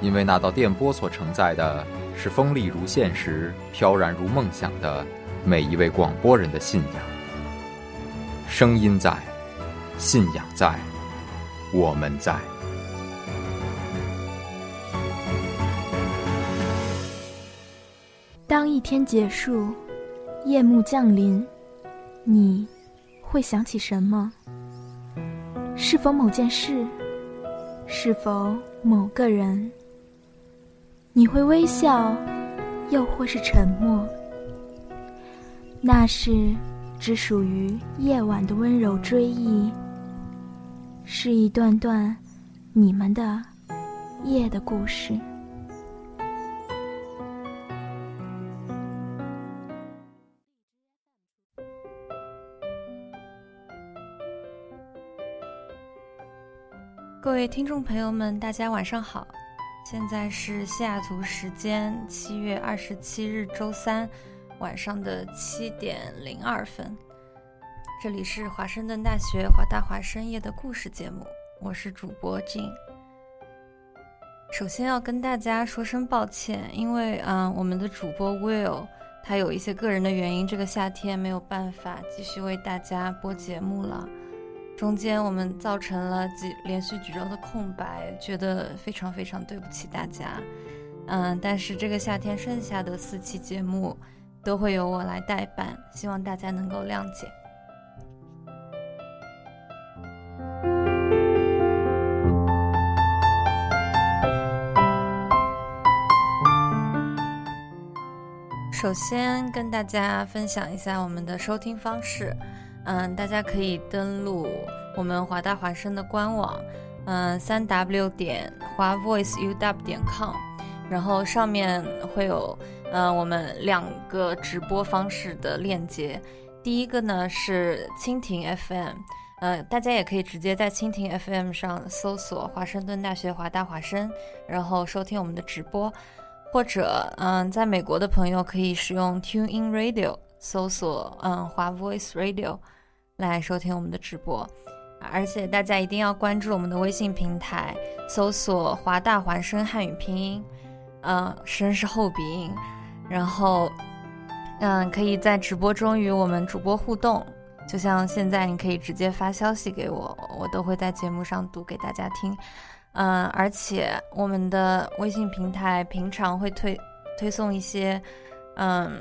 因为那道电波所承载的是锋利如现实、飘然如梦想的每一位广播人的信仰。声音在，信仰在，我们在。当一天结束，夜幕降临，你会想起什么？是否某件事？是否某个人？你会微笑，又或是沉默？那是。只属于夜晚的温柔追忆，是一段段你们的夜的故事。各位听众朋友们，大家晚上好，现在是西雅图时间七月二十七日周三。晚上的七点零二分，这里是华盛顿大学华大华深夜的故事节目，我是主播静。首先要跟大家说声抱歉，因为嗯，我们的主播 Will 他有一些个人的原因，这个夏天没有办法继续为大家播节目了。中间我们造成了几连续几周的空白，觉得非常非常对不起大家。嗯，但是这个夏天剩下的四期节目。都会由我来代班，希望大家能够谅解。首先跟大家分享一下我们的收听方式，嗯，大家可以登录我们华大华声的官网，嗯，三 w 点华 voiceuw 点 com，然后上面会有。呃，我们两个直播方式的链接，第一个呢是蜻蜓 FM，呃，大家也可以直接在蜻蜓 FM 上搜索华盛顿大学华大华声，然后收听我们的直播，或者嗯，在美国的朋友可以使用 Tune In Radio 搜索嗯华 Voice Radio 来收听我们的直播，而且大家一定要关注我们的微信平台，搜索华大华声汉语拼音，嗯，声是后鼻音。然后，嗯，可以在直播中与我们主播互动，就像现在，你可以直接发消息给我，我都会在节目上读给大家听。嗯，而且我们的微信平台平常会推推送一些嗯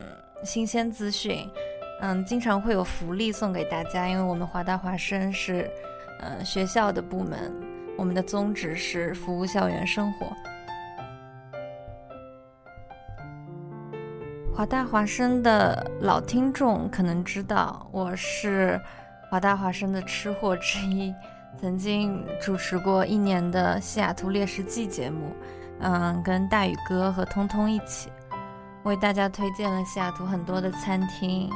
新鲜资讯，嗯，经常会有福利送给大家，因为我们华大华生是嗯学校的部门，我们的宗旨是服务校园生活。华大华生的老听众可能知道，我是华大华生的吃货之一，曾经主持过一年的西雅图猎食记节目，嗯，跟大宇哥和通通一起为大家推荐了西雅图很多的餐厅。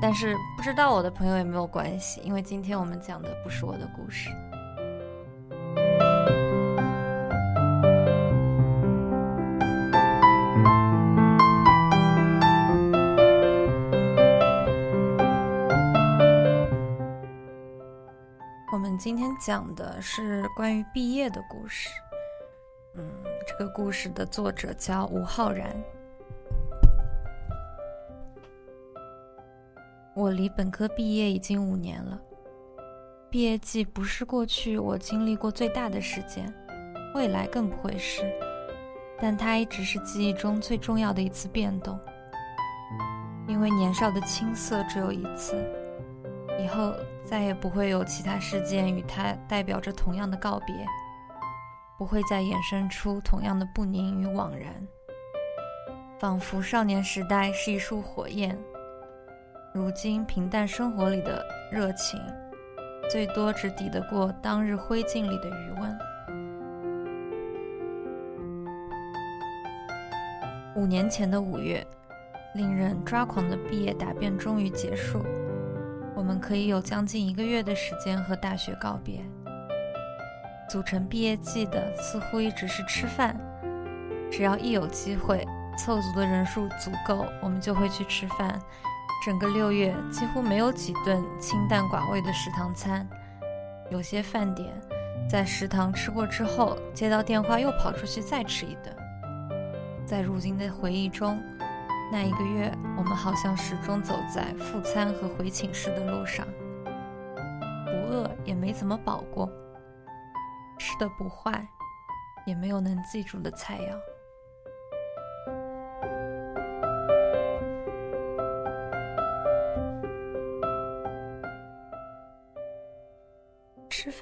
但是不知道我的朋友也没有关系，因为今天我们讲的不是我的故事。我们今天讲的是关于毕业的故事。嗯，这个故事的作者叫吴浩然。我离本科毕业已经五年了，毕业季不是过去我经历过最大的事件，未来更不会是，但它一直是记忆中最重要的一次变动。因为年少的青涩只有一次，以后。再也不会有其他事件与它代表着同样的告别，不会再衍生出同样的不宁与惘然。仿佛少年时代是一束火焰，如今平淡生活里的热情，最多只抵得过当日灰烬里的余温。五年前的五月，令人抓狂的毕业答辩终于结束，我们可以有将近一个月的时间和大学告别。组成毕业季的似乎一直是吃饭，只要一有机会，凑足的人数足够，我们就会去吃饭。整个六月几乎没有几顿清淡寡味的食堂餐，有些饭点在食堂吃过之后，接到电话又跑出去再吃一顿。在如今的回忆中，那一个月我们好像始终走在复餐和回寝室的路上，不饿也没怎么饱过，吃的不坏，也没有能记住的菜肴。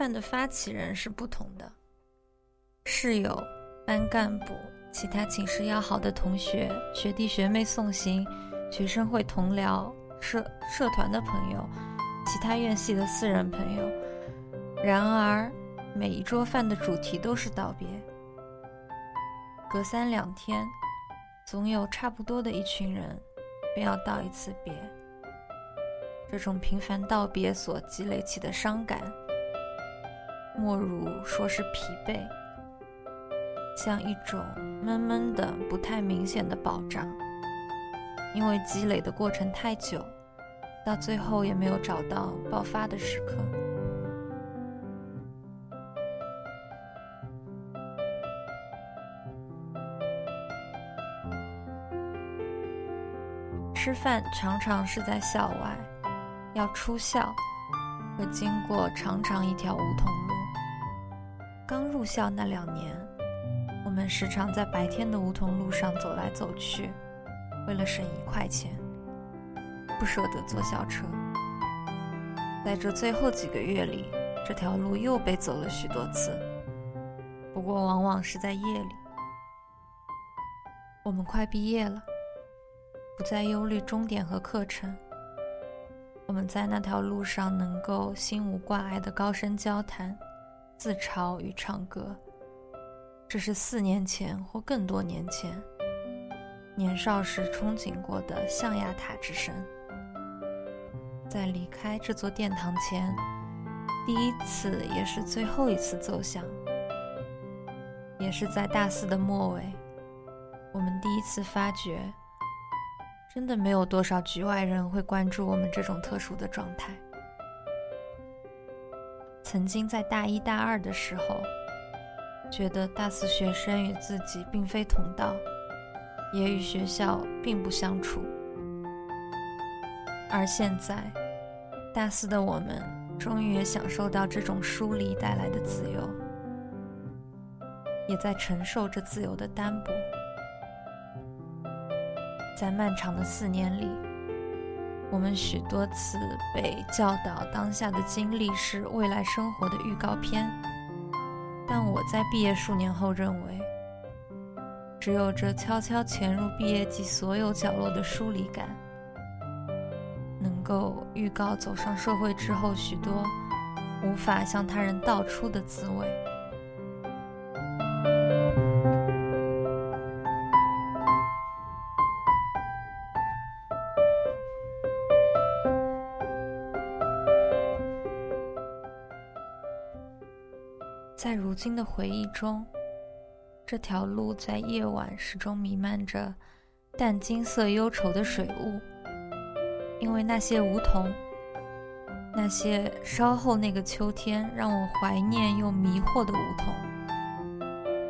饭的发起人是不同的，室友、班干部。其他寝室要好的同学、学弟学妹送行，学生会同僚、社社团的朋友，其他院系的私人朋友。然而，每一桌饭的主题都是道别。隔三两天，总有差不多的一群人，便要道一次别。这种频繁道别所积累起的伤感，莫如说是疲惫。像一种闷闷的、不太明显的保障，因为积累的过程太久，到最后也没有找到爆发的时刻。吃饭常常是在校外，要出校，会经过长长一条梧桐。刚入校那两年。我们时常在白天的梧桐路上走来走去，为了省一块钱，不舍得坐校车。在这最后几个月里，这条路又被走了许多次，不过往往是在夜里。我们快毕业了，不再忧虑终点和课程。我们在那条路上能够心无挂碍的高声交谈、自嘲与唱歌。这是四年前或更多年前，年少时憧憬过的象牙塔之声。在离开这座殿堂前，第一次也是最后一次奏响，也是在大四的末尾，我们第一次发觉，真的没有多少局外人会关注我们这种特殊的状态。曾经在大一大二的时候。觉得大四学生与自己并非同道，也与学校并不相处。而现在，大四的我们终于也享受到这种疏离带来的自由，也在承受着自由的单薄。在漫长的四年里，我们许多次被教导，当下的经历是未来生活的预告片。但我在毕业数年后认为，只有这悄悄潜入毕业季所有角落的疏离感，能够预告走上社会之后许多无法向他人道出的滋味。新的回忆中，这条路在夜晚始终弥漫着淡金色忧愁的水雾，因为那些梧桐，那些稍后那个秋天让我怀念又迷惑的梧桐，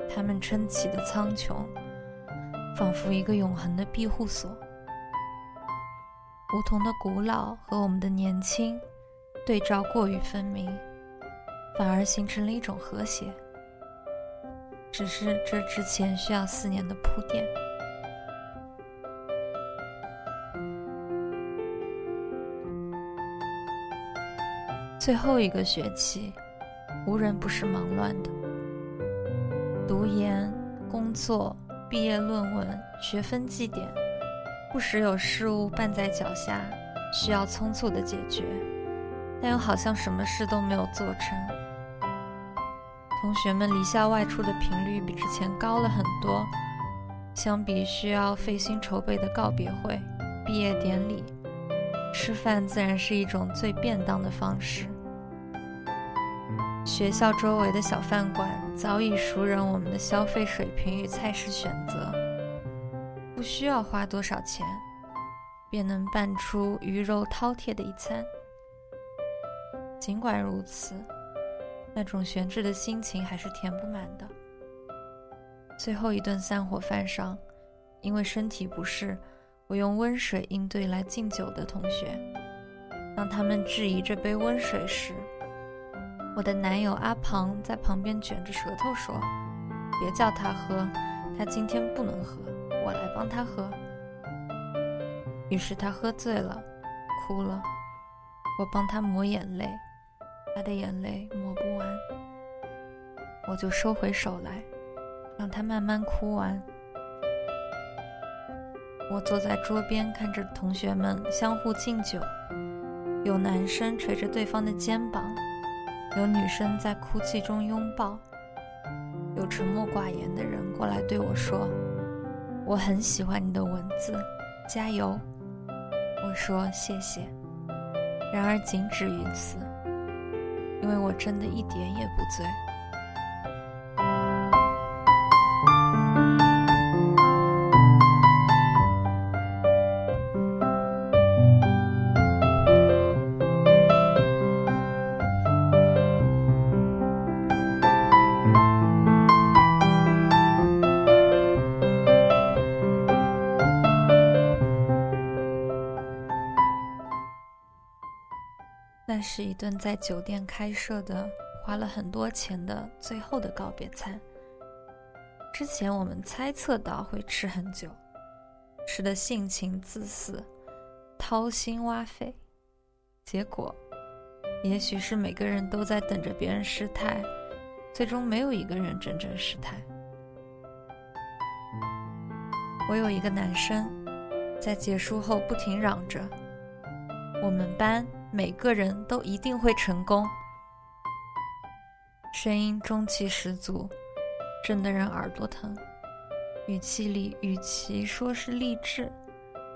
它们撑起的苍穹，仿佛一个永恒的庇护所。梧桐的古老和我们的年轻对照过于分明。反而形成了一种和谐，只是这之前需要四年的铺垫。最后一个学期，无人不是忙乱的，读研、工作、毕业论文、学分绩点，不时有事物绊在脚下，需要匆促的解决，但又好像什么事都没有做成。同学们离校外出的频率比之前高了很多，相比需要费心筹备的告别会、毕业典礼，吃饭自然是一种最便当的方式。学校周围的小饭馆早已熟稔我们的消费水平与菜式选择，不需要花多少钱，便能拌出鱼肉饕餮的一餐。尽管如此，那种悬置的心情还是填不满的。最后一顿散伙饭上，因为身体不适，我用温水应对来敬酒的同学。当他们质疑这杯温水时，我的男友阿庞在旁边卷着舌头说：“别叫他喝，他今天不能喝，我来帮他喝。”于是他喝醉了，哭了。我帮他抹眼泪，他的眼泪抹不完，我就收回手来。让他慢慢哭完。我坐在桌边，看着同学们相互敬酒，有男生捶着对方的肩膀，有女生在哭泣中拥抱，有沉默寡言的人过来对我说：“我很喜欢你的文字，加油。”我说：“谢谢。”然而仅止于此，因为我真的一点也不醉。是一顿在酒店开设的、花了很多钱的最后的告别餐。之前我们猜测到会吃很久，吃的性情自私，掏心挖肺。结果，也许是每个人都在等着别人失态，最终没有一个人真正失态。我有一个男生，在结束后不停嚷着：“我们班。”每个人都一定会成功，声音中气十足，震得人耳朵疼。语气里，与其说是励志，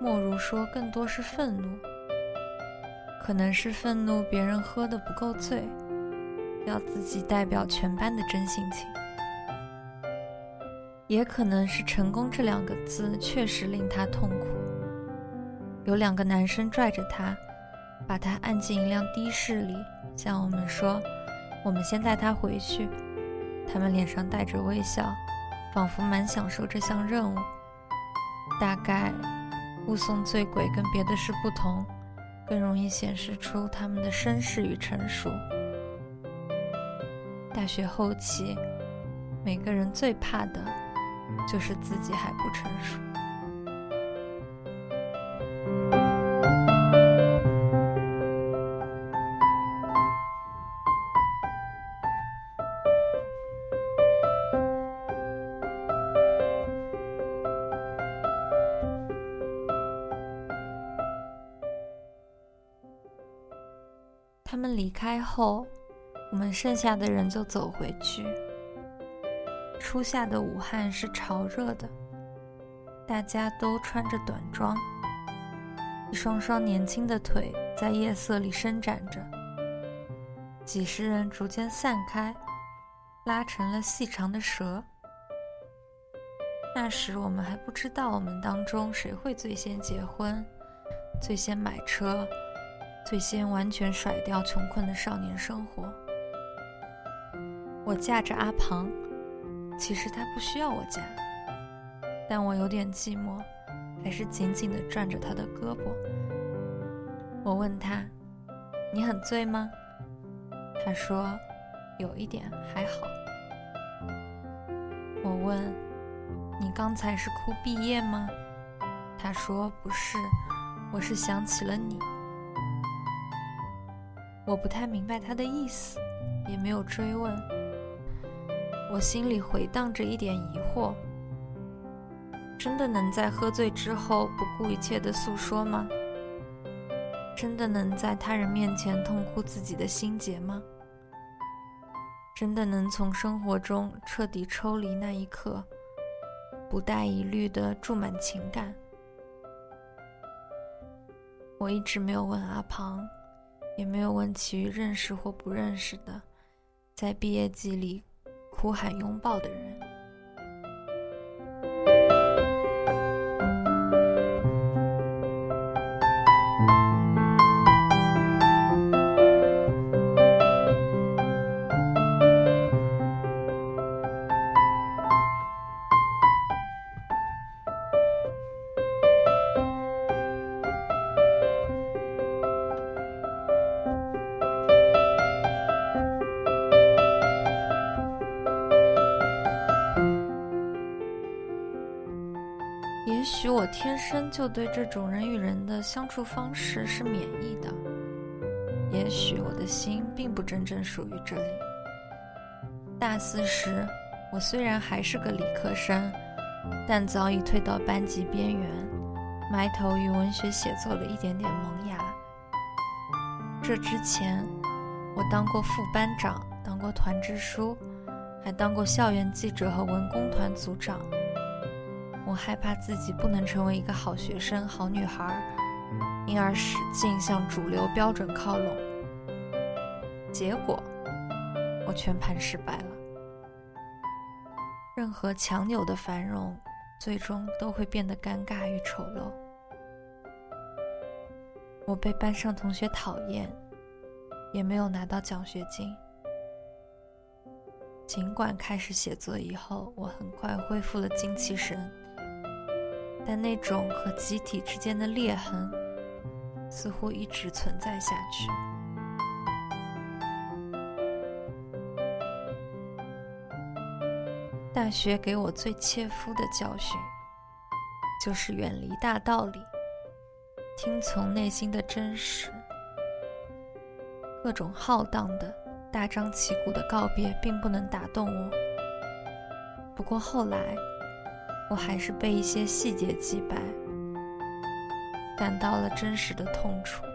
莫如说更多是愤怒。可能是愤怒别人喝的不够醉，要自己代表全班的真性情；也可能是成功这两个字确实令他痛苦。有两个男生拽着他。把他按进一辆的士里，向我们说：“我们先带他回去。”他们脸上带着微笑，仿佛蛮享受这项任务。大概，护送醉鬼跟别的事不同，更容易显示出他们的绅士与成熟。大学后期，每个人最怕的，就是自己还不成熟。后，我们剩下的人就走回去。初夏的武汉是潮热的，大家都穿着短装，一双双年轻的腿在夜色里伸展着。几十人逐渐散开，拉成了细长的蛇。那时我们还不知道我们当中谁会最先结婚，最先买车。最先完全甩掉穷困的少年生活。我架着阿庞，其实他不需要我架，但我有点寂寞，还是紧紧地攥着他的胳膊。我问他：“你很醉吗？”他说：“有一点，还好。”我问：“你刚才是哭毕业吗？”他说：“不是，我是想起了你。”我不太明白他的意思，也没有追问。我心里回荡着一点疑惑：真的能在喝醉之后不顾一切的诉说吗？真的能在他人面前痛哭自己的心结吗？真的能从生活中彻底抽离那一刻，不带一律的注满情感。我一直没有问阿庞，也没有问其余认识或不认识的，在毕业季里哭喊拥抱的人。就对这种人与人的相处方式是免疫的。也许我的心并不真正属于这里。大四时，我虽然还是个理科生，但早已退到班级边缘，埋头于文学写作的一点点萌芽。这之前，我当过副班长，当过团支书，还当过校园记者和文工团组长。我害怕自己不能成为一个好学生、好女孩，因而使劲向主流标准靠拢。结果，我全盘失败了。任何强扭的繁荣，最终都会变得尴尬与丑陋。我被班上同学讨厌，也没有拿到奖学金。尽管开始写作以后，我很快恢复了精气神。但那种和集体之间的裂痕，似乎一直存在下去。大学给我最切肤的教训，就是远离大道理，听从内心的真实。各种浩荡的、大张旗鼓的告别，并不能打动我。不过后来。我还是被一些细节击败，感到了真实的痛楚。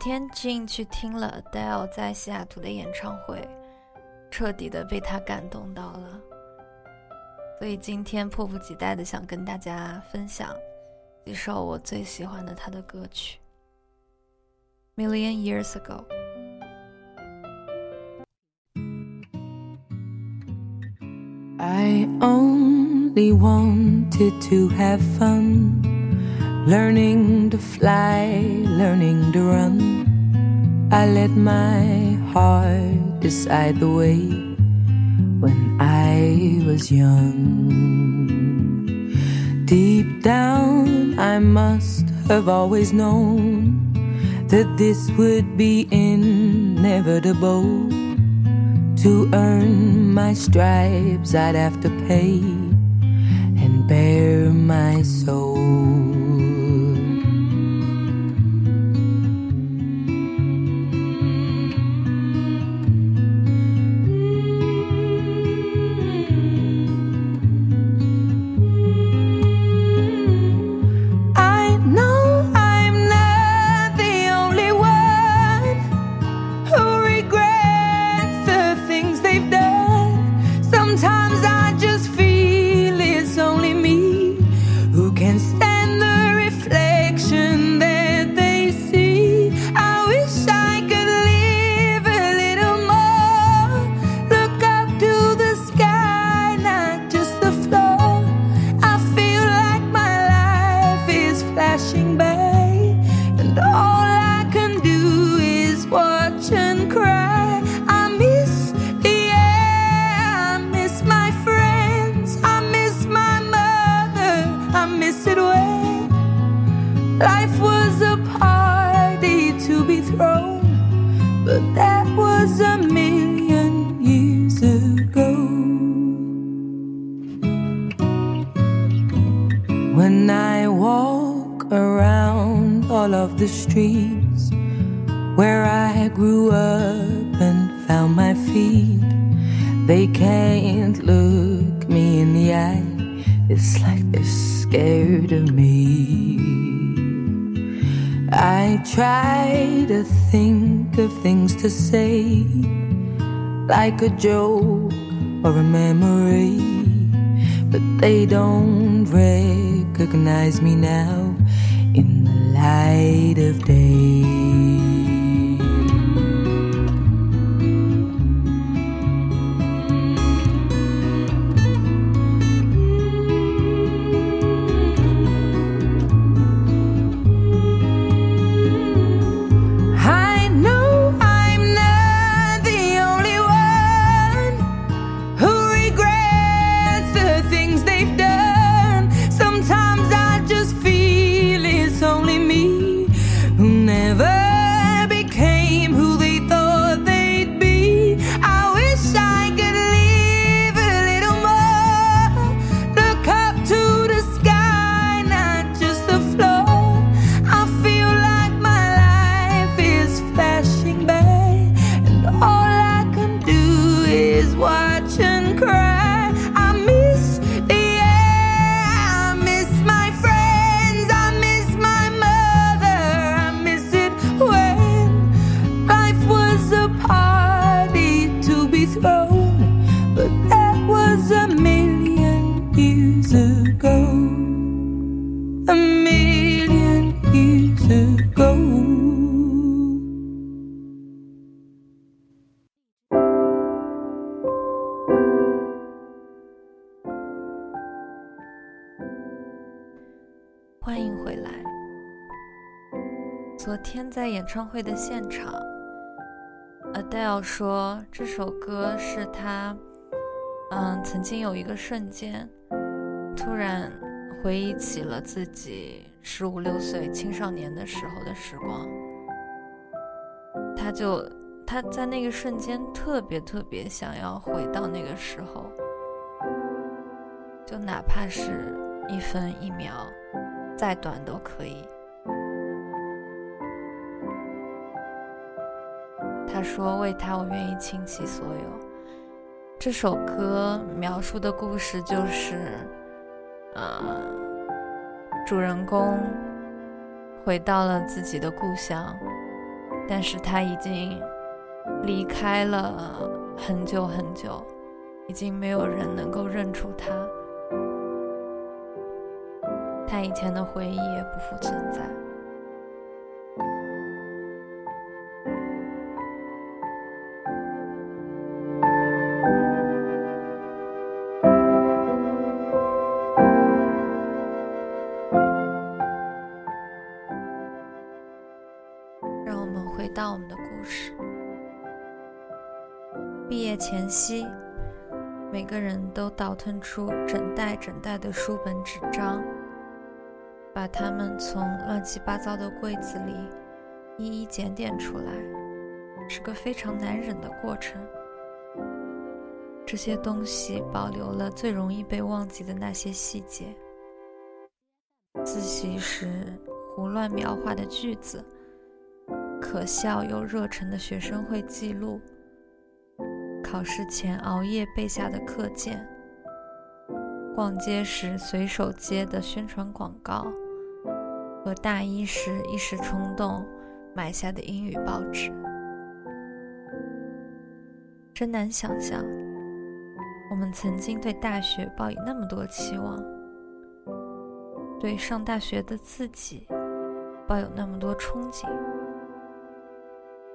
天 Jane 去听了 Adele 在西雅图的演唱会，彻底的被他感动到了。所以今天迫不及待的想跟大家分享几首我最喜欢的他的歌曲。Million Years Ago。I only wanted to have fun, learning to fly, learning to run. I let my heart decide the way when I was young. Deep down, I must have always known that this would be inevitable to earn my stripes, I'd have to pay and bare my soul. The streets where I grew up and found my feet. They can't look me in the eye. It's like they're scared of me. I try to think of things to say, like a joke or a memory, but they don't recognize me now light of day. 欢迎回来。昨天在演唱会的现场，Adele 说这首歌是他，嗯，曾经有一个瞬间，突然回忆起了自己十五六岁青少年的时候的时光。他就他在那个瞬间特别特别想要回到那个时候，就哪怕是一分一秒。再短都可以。他说：“为他，我愿意倾其所有。”这首歌描述的故事就是，呃，主人公回到了自己的故乡，但是他已经离开了很久很久，已经没有人能够认出他。以前的回忆也不复存在。让我们回到我们的故事。毕业前夕，每个人都倒腾出整袋整袋的书本纸张。把它们从乱七八糟的柜子里一一检点出来，是个非常难忍的过程。这些东西保留了最容易被忘记的那些细节：自习时胡乱描画的句子，可笑又热忱的学生会记录，考试前熬夜背下的课件。逛街时随手接的宣传广告，和大一时一时冲动买下的英语报纸，真难想象，我们曾经对大学抱以那么多期望，对上大学的自己抱有那么多憧憬。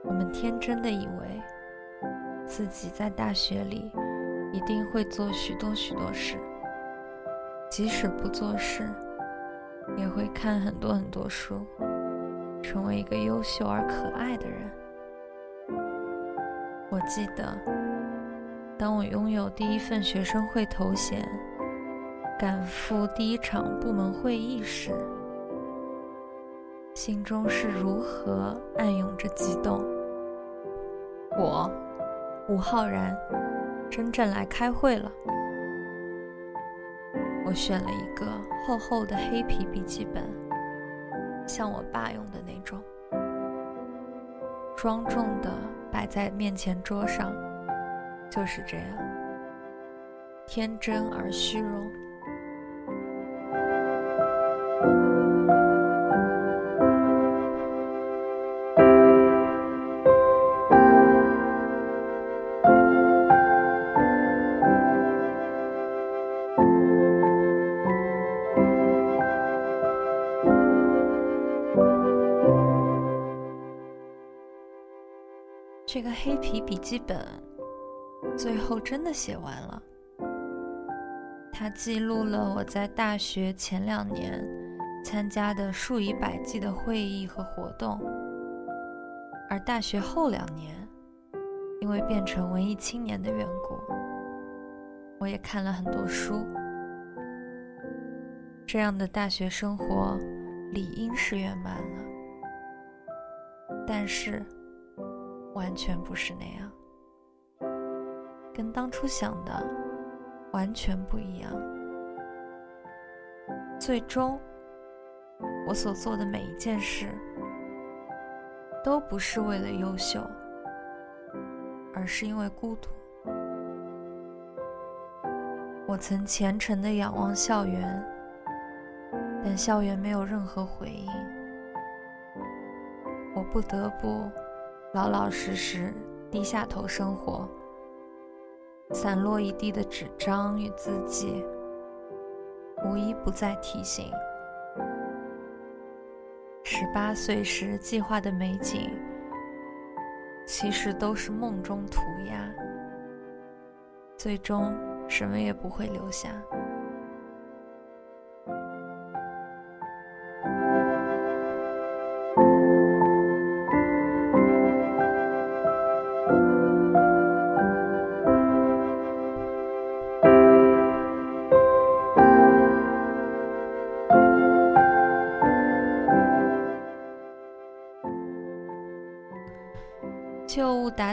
我们天真的以为，自己在大学里一定会做许多许多事。即使不做事，也会看很多很多书，成为一个优秀而可爱的人。我记得，当我拥有第一份学生会头衔，赶赴第一场部门会议时，心中是如何暗涌着激动。我，吴浩然，真正来开会了。我选了一个厚厚的黑皮笔记本，像我爸用的那种，庄重的摆在面前桌上，就是这样，天真而虚荣。这个黑皮笔记本最后真的写完了，它记录了我在大学前两年参加的数以百计的会议和活动，而大学后两年，因为变成文艺青年的缘故，我也看了很多书。这样的大学生活理应是圆满了，但是。完全不是那样，跟当初想的完全不一样。最终，我所做的每一件事，都不是为了优秀，而是因为孤独。我曾虔诚的仰望校园，但校园没有任何回应，我不得不。老老实实低下头生活，散落一地的纸张与字迹，无一不在提醒：十八岁时计划的美景，其实都是梦中涂鸦，最终什么也不会留下。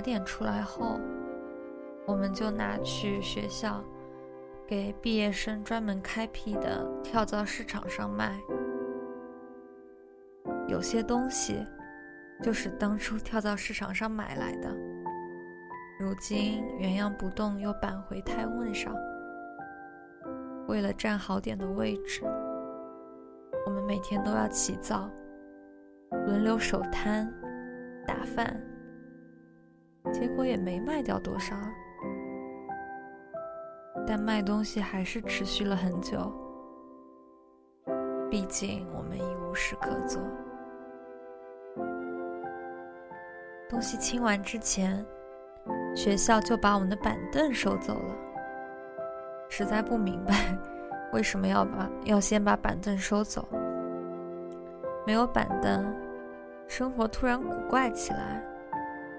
点出来后，我们就拿去学校，给毕业生专门开辟的跳蚤市场上卖。有些东西就是当初跳蚤市场上买来的，如今原样不动，又搬回太问上。为了占好点的位置，我们每天都要起早，轮流守摊、打饭。结果也没卖掉多少，但卖东西还是持续了很久。毕竟我们已无事可做。东西清完之前，学校就把我们的板凳收走了。实在不明白为什么要把要先把板凳收走。没有板凳，生活突然古怪起来。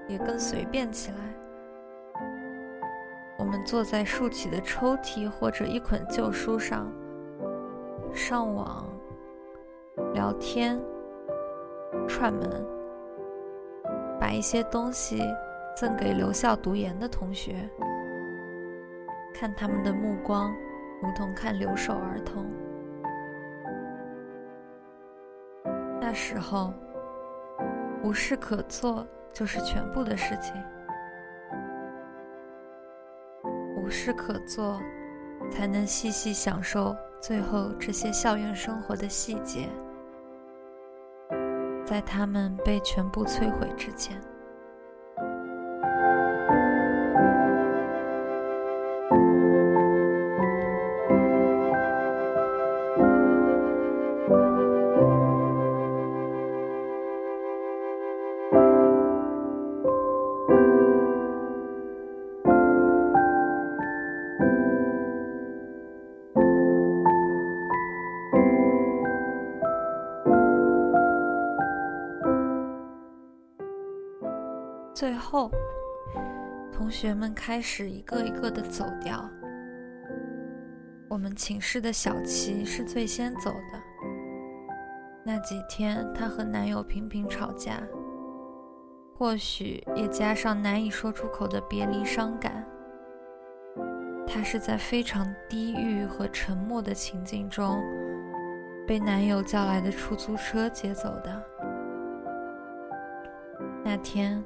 也更随便起来。我们坐在竖起的抽屉或者一捆旧书上，上网、聊天、串门，把一些东西赠给留校读研的同学，看他们的目光，如同看留守儿童。那时候，无事可做。就是全部的事情，无事可做，才能细细享受最后这些校园生活的细节，在他们被全部摧毁之前。后，同学们开始一个一个的走掉。我们寝室的小齐是最先走的。那几天，她和男友频频吵架，或许也加上难以说出口的别离伤感。她是在非常低郁和沉默的情境中，被男友叫来的出租车接走的。那天，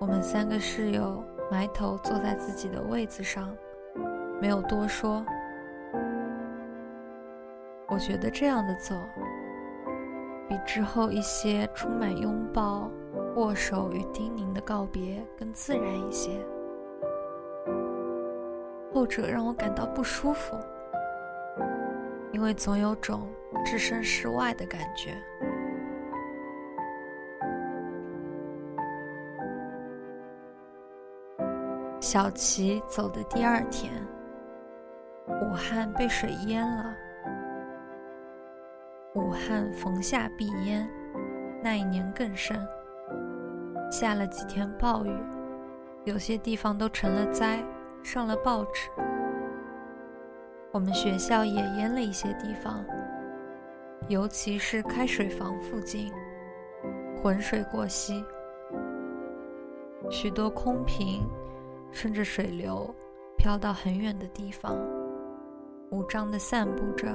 我们三个室友埋头坐在自己的位子上，没有多说。我觉得这样的走，比之后一些充满拥抱、握手与叮咛的告别更自然一些。后者让我感到不舒服，因为总有种置身事外的感觉。小齐走的第二天，武汉被水淹了。武汉逢夏必淹，那一年更甚。下了几天暴雨，有些地方都成了灾，上了报纸。我们学校也淹了一些地方，尤其是开水房附近，浑水过溪，许多空瓶顺着水流飘到很远的地方，无章的散布着。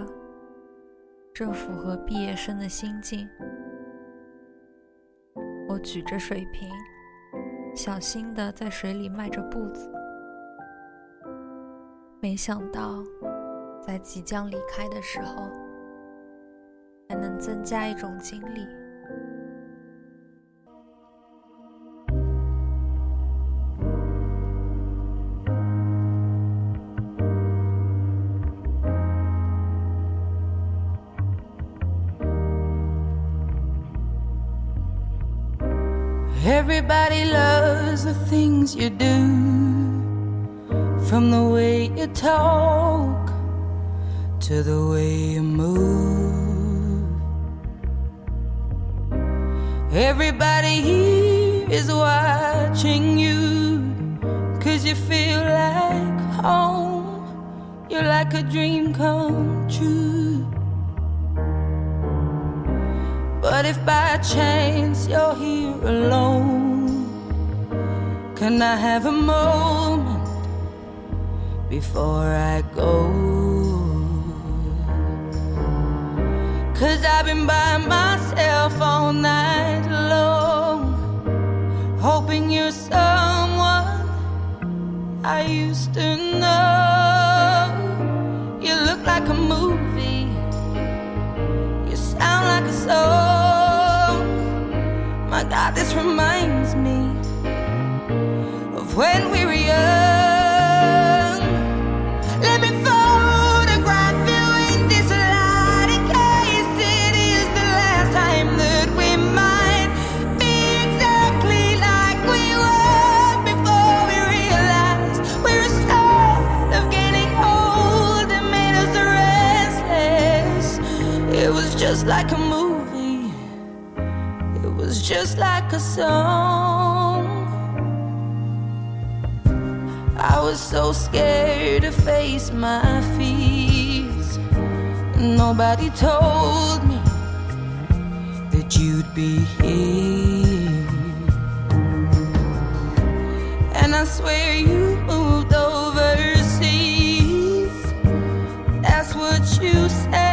正符合毕业生的心境。我举着水瓶，小心的在水里迈着步子。没想到，在即将离开的时候，还能增加一种经历。Things you do, from the way you talk to the way you move. Everybody here is watching you, cause you feel like home. You're like a dream come true. But if by chance you're here alone, can I have a moment before I go? Cause I've been by myself all night long, hoping you're someone I used to know. You look like a movie, you sound like a song. My God, this reminds me when we were young. Let me photograph you in this light in case it is the last time that we might be exactly like we were before we realized we're scared of getting old and made us restless. It was just like a movie. It was just like a song. I was so scared to face my fears. Nobody told me that you'd be here. And I swear you moved overseas. That's what you said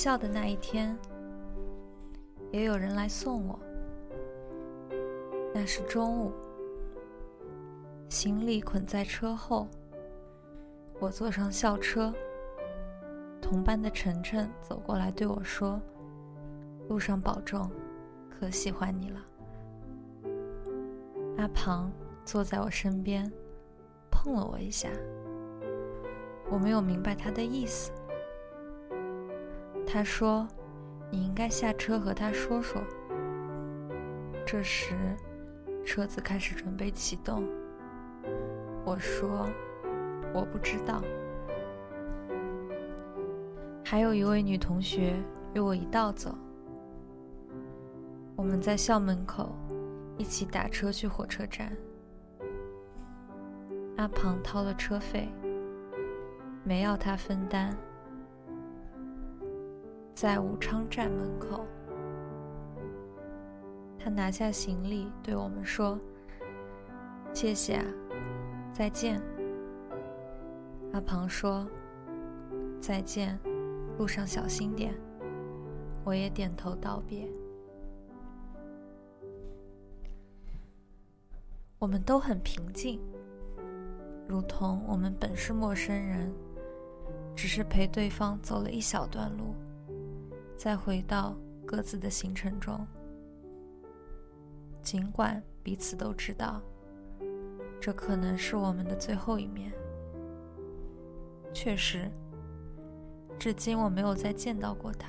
校的那一天，也有人来送我。那是中午，行李捆在车后，我坐上校车。同班的晨晨走过来对我说：“路上保重，可喜欢你了。”阿庞坐在我身边，碰了我一下。我没有明白他的意思。他说：“你应该下车和他说说。”这时，车子开始准备启动。我说：“我不知道。”还有一位女同学与我一道走。我们在校门口一起打车去火车站。阿庞掏了车费，没要他分担。在武昌站门口，他拿下行李，对我们说：“谢谢啊，再见。”阿庞说：“再见，路上小心点。”我也点头道别。我们都很平静，如同我们本是陌生人，只是陪对方走了一小段路。再回到各自的行程中，尽管彼此都知道，这可能是我们的最后一面。确实，至今我没有再见到过他。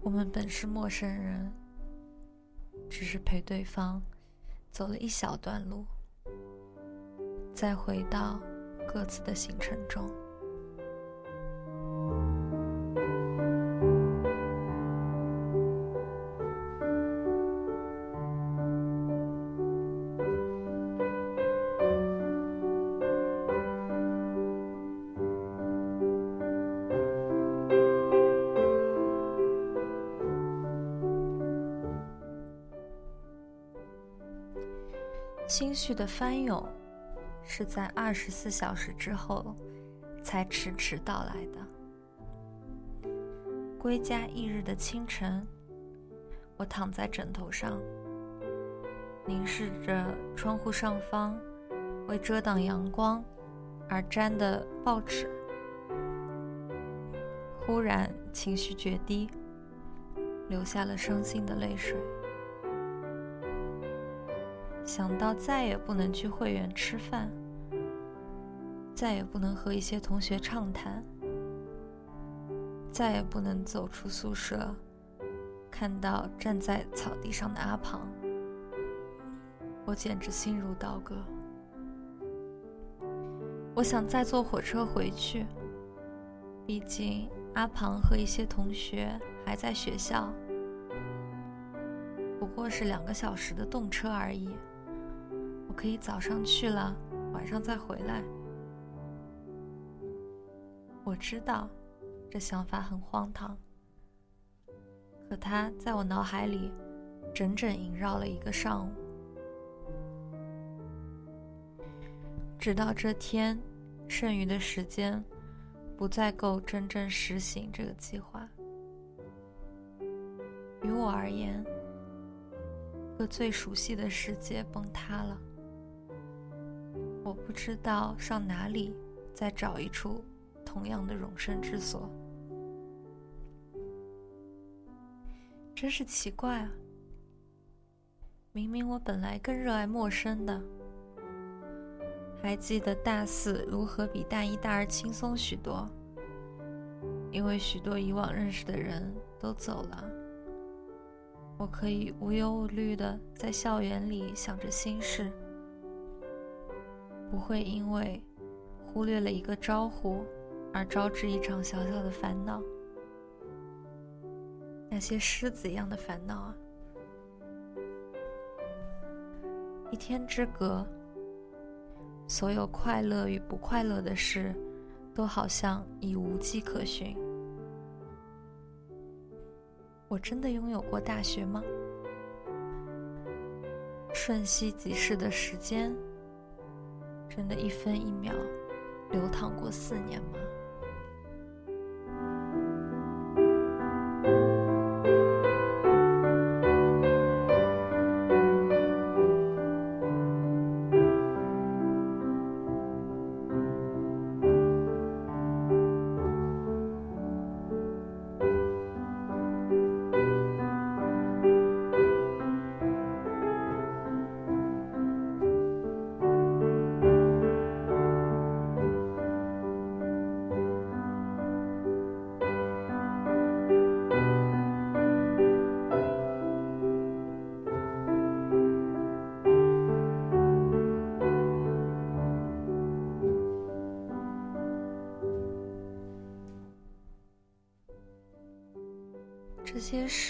我们本是陌生人，只是陪对方走了一小段路，再回到。各自的行程中。心绪的翻涌。是在二十四小时之后，才迟迟到来的。归家翌日的清晨，我躺在枕头上，凝视着窗户上方为遮挡阳光而粘的报纸，忽然情绪决堤，流下了伤心的泪水。想到再也不能去会员吃饭，再也不能和一些同学畅谈，再也不能走出宿舍，看到站在草地上的阿庞，我简直心如刀割。我想再坐火车回去，毕竟阿庞和一些同学还在学校，不过是两个小时的动车而已。可以早上去了，晚上再回来。我知道，这想法很荒唐，可它在我脑海里整整萦绕了一个上午，直到这天剩余的时间，不再够真正实行这个计划。于我而言，个最熟悉的世界崩塌了。我不知道上哪里再找一处同样的容身之所，真是奇怪啊！明明我本来更热爱陌生的。还记得大四如何比大一、大二轻松许多，因为许多以往认识的人都走了，我可以无忧无虑的在校园里想着心事，不会因为忽略了一个招呼而招致一场小小的烦恼。那些狮子一样的烦恼啊，一天之隔。所有快乐与不快乐的事，都好像已无迹可寻。我真的拥有过大学吗？瞬息即逝的时间，真的一分一秒流淌过四年吗？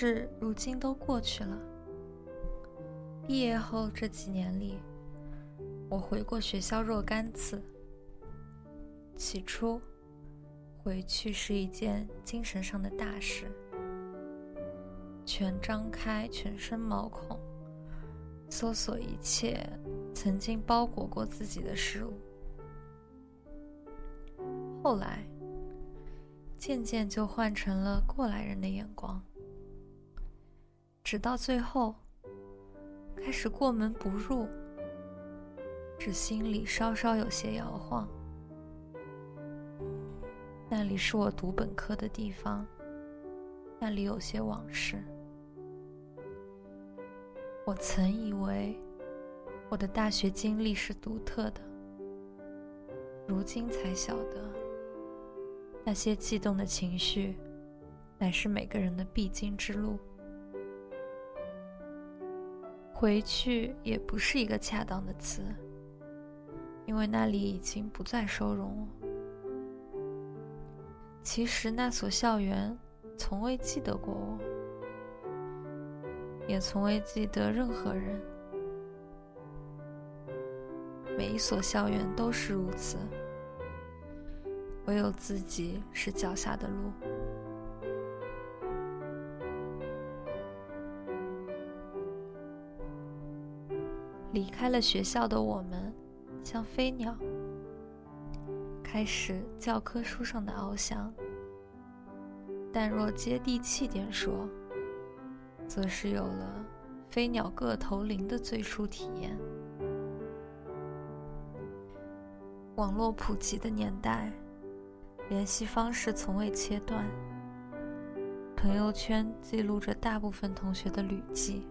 事如今都过去了。毕业后这几年里，我回过学校若干次。起初，回去是一件精神上的大事，全张开全身毛孔，搜索一切曾经包裹过自己的事物。后来，渐渐就换成了过来人的眼光。直到最后，开始过门不入，只心里稍稍有些摇晃。那里是我读本科的地方，那里有些往事。我曾以为我的大学经历是独特的，如今才晓得，那些悸动的情绪，乃是每个人的必经之路。回去也不是一个恰当的词，因为那里已经不再收容我。其实那所校园从未记得过我，也从未记得任何人。每一所校园都是如此，唯有自己是脚下的路。离开了学校的我们，像飞鸟，开始教科书上的翱翔。但若接地气点说，则是有了飞鸟个头零的最初体验。网络普及的年代，联系方式从未切断，朋友圈记录着大部分同学的旅迹。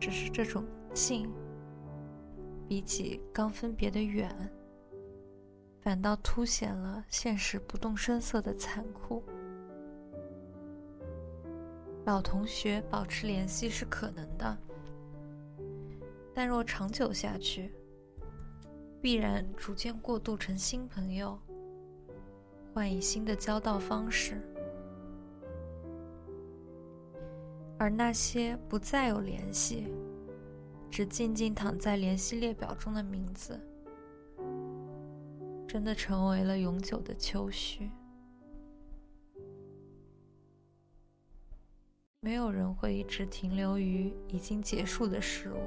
只是这种。近，比起刚分别的远，反倒凸显了现实不动声色的残酷。老同学保持联系是可能的，但若长久下去，必然逐渐过渡成新朋友，换以新的交道方式，而那些不再有联系。只静静躺在联系列表中的名字，真的成为了永久的秋绪。没有人会一直停留于已经结束的事物，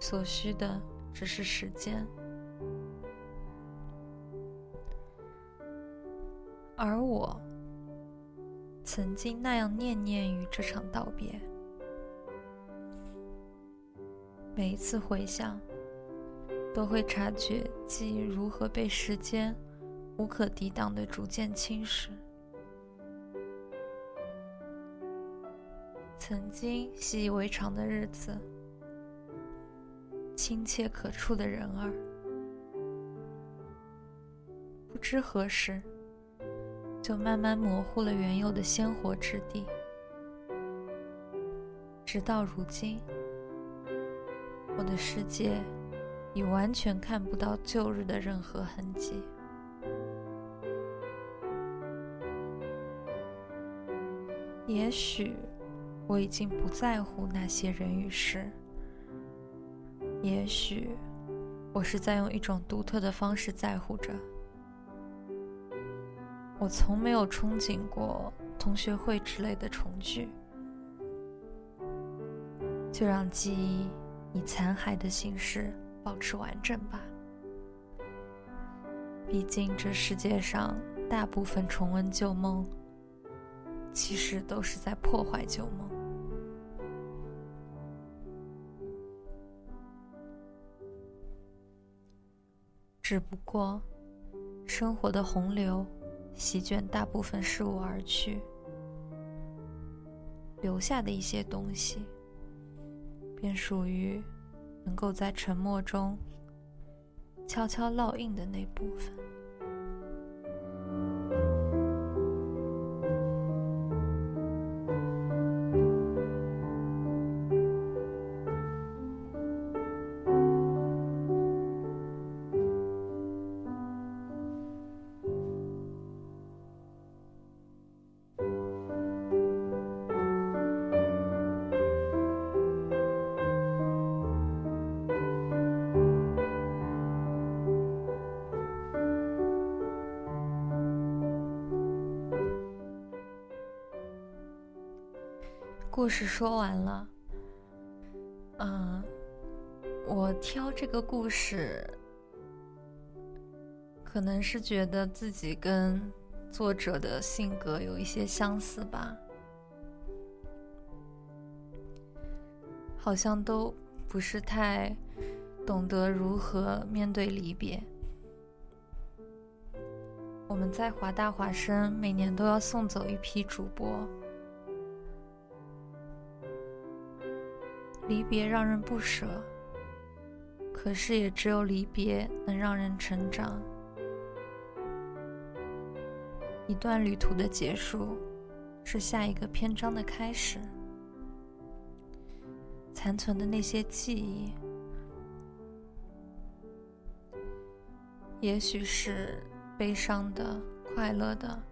所需的只是时间。而我曾经那样念念于这场道别。每一次回想，都会察觉记忆如何被时间无可抵挡的逐渐侵蚀。曾经习以为常的日子，亲切可触的人儿，不知何时，就慢慢模糊了原有的鲜活之地。直到如今，我的世界已完全看不到旧日的任何痕迹。也许。我已经不在乎那些人与事。也许，我是在用一种独特的方式在乎着。我从没有憧憬过同学会之类的重聚。就让记忆以残骸的形式保持完整吧。毕竟，这世界上大部分重温旧梦，其实都是在破坏旧梦。只不过，生活的洪流席卷大部分事物而去，留下的一些东西，便属于能够在沉默中悄悄烙印的那部分。故事说完了，嗯，我挑这个故事，可能是觉得自己跟作者的性格有一些相似吧，好像都不是太懂得如何面对离别。我们在华大华生每年都要送走一批主播。离别让人不舍，可是也只有离别能让人成长。一段旅途的结束，是下一个篇章的开始。残存的那些记忆，也许是悲伤的、快乐的，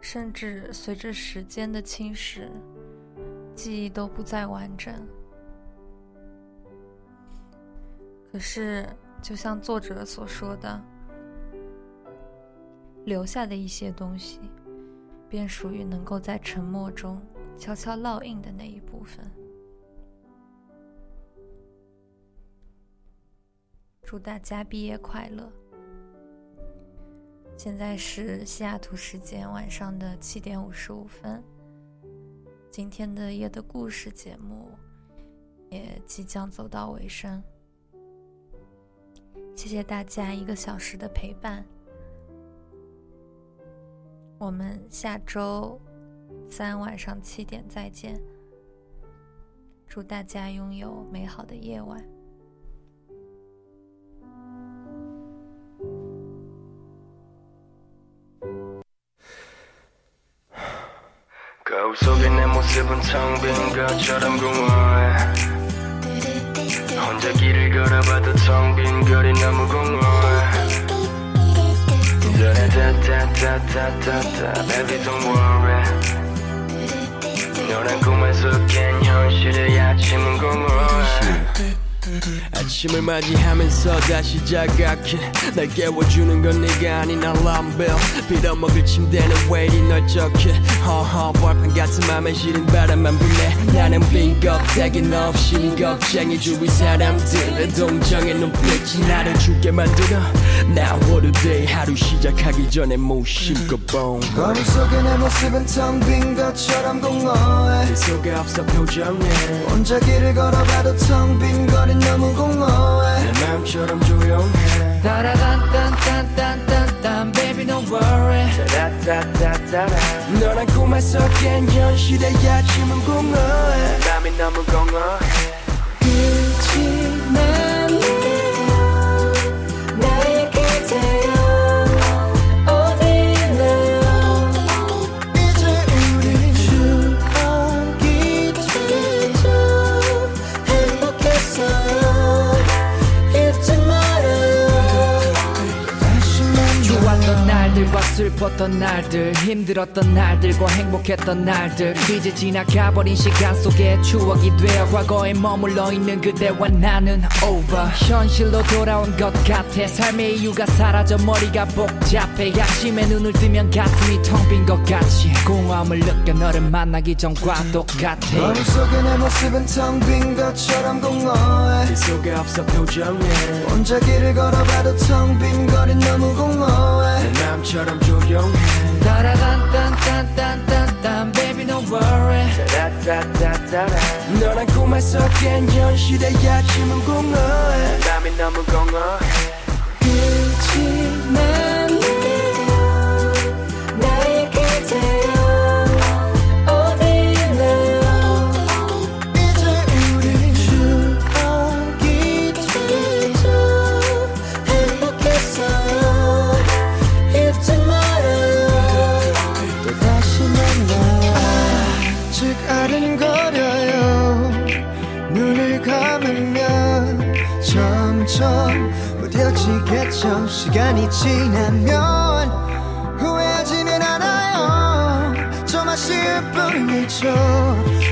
甚至随着时间的侵蚀。记忆都不再完整，可是就像作者所说的，留下的一些东西，便属于能够在沉默中悄悄烙印的那一部分。祝大家毕业快乐！现在是西雅图时间晚上的七点五十五分。今天的夜的故事节目也即将走到尾声，谢谢大家一个小时的陪伴，我们下周三晚上七点再见，祝大家拥有美好的夜晚。그 속에 내 모습은 텅 빈 것처럼 공허해 혼자 길을 걸어봐도 텅 빈 거리 너무 공허해. 다다다다다다. Baby don't worry. 너란 꿈에서 깬 현실의 아침은 공허해 아침을 맞이하면서 다시 자각해. 날 깨워주는 건 네가 아닌 알람벨. 빌어먹을 침대는 왜 이리 널쩍해? 허허 벌판 같은 맘에 시린 바람만 부네 나는 빈 껍데기 너 없이 겁쟁이 주위 사람들의 동정의 눈빛이 나를 죽게 만들어. Now what a day. 하루 시작하기 전에 무심코 뽕 머릿속에 내 모습은 텅 빈 것처럼 공허해. 네 속에 없어 표정에 혼자 길을 걸어봐도 텅빈 거리 너무 공허해. 내 맘처럼 조용해. 따라단딴딴딴딴딴 baby don't worry. 너란 꿈에 섞인 현실의 아침은 공허해. 맘이 너무 공허해 슬펐던 날들 힘들었던 날들과 행복했던 날들. 이제 지나가버린 시간 속에 추억이 되어 과거에 머물러 있는 그대와 나는 over. 현실로 돌아온 것 같아 삶의 이유가 사라져 머리가 복잡해. 아침에 눈을 뜨면 가슴이 텅 빈 것 같이. 공허함을 느껴 너를 만나기 전과 똑같아. 머릿속에 내 모습은 텅 빈 것처럼 공허해. 네 속에 없어 표정에 혼자 길을 걸어봐도 텅 빈 거리 너무 공허해. 내 맘처럼 조용해 따라단 딴딴딴딴딴 baby don't worry. 너란 꿈에 섞인 현실의 아침은 공허해. 맘이 너무 공허해. 났네요 나의 그대 무뎌지겠죠 시간이 지나면 후회하지는 않아요. 좀 아쉬울 뿐이죠.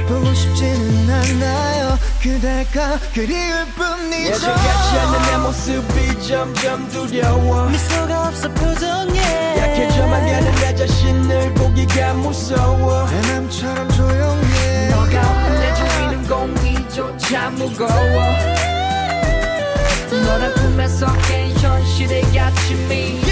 보고 싶지는 않아요. 그대가 그리울 뿐이죠. 예전같지 않는 내 모습이 점점 두려워. 미소가 없어 표정에 약해져만 가는 내 자신을 보기가 무서워. 내 맘처럼 조용해. 너가 없는 내 주위는 공기조차 무거워. 너란 꿈에 섞인 you, they got you, me.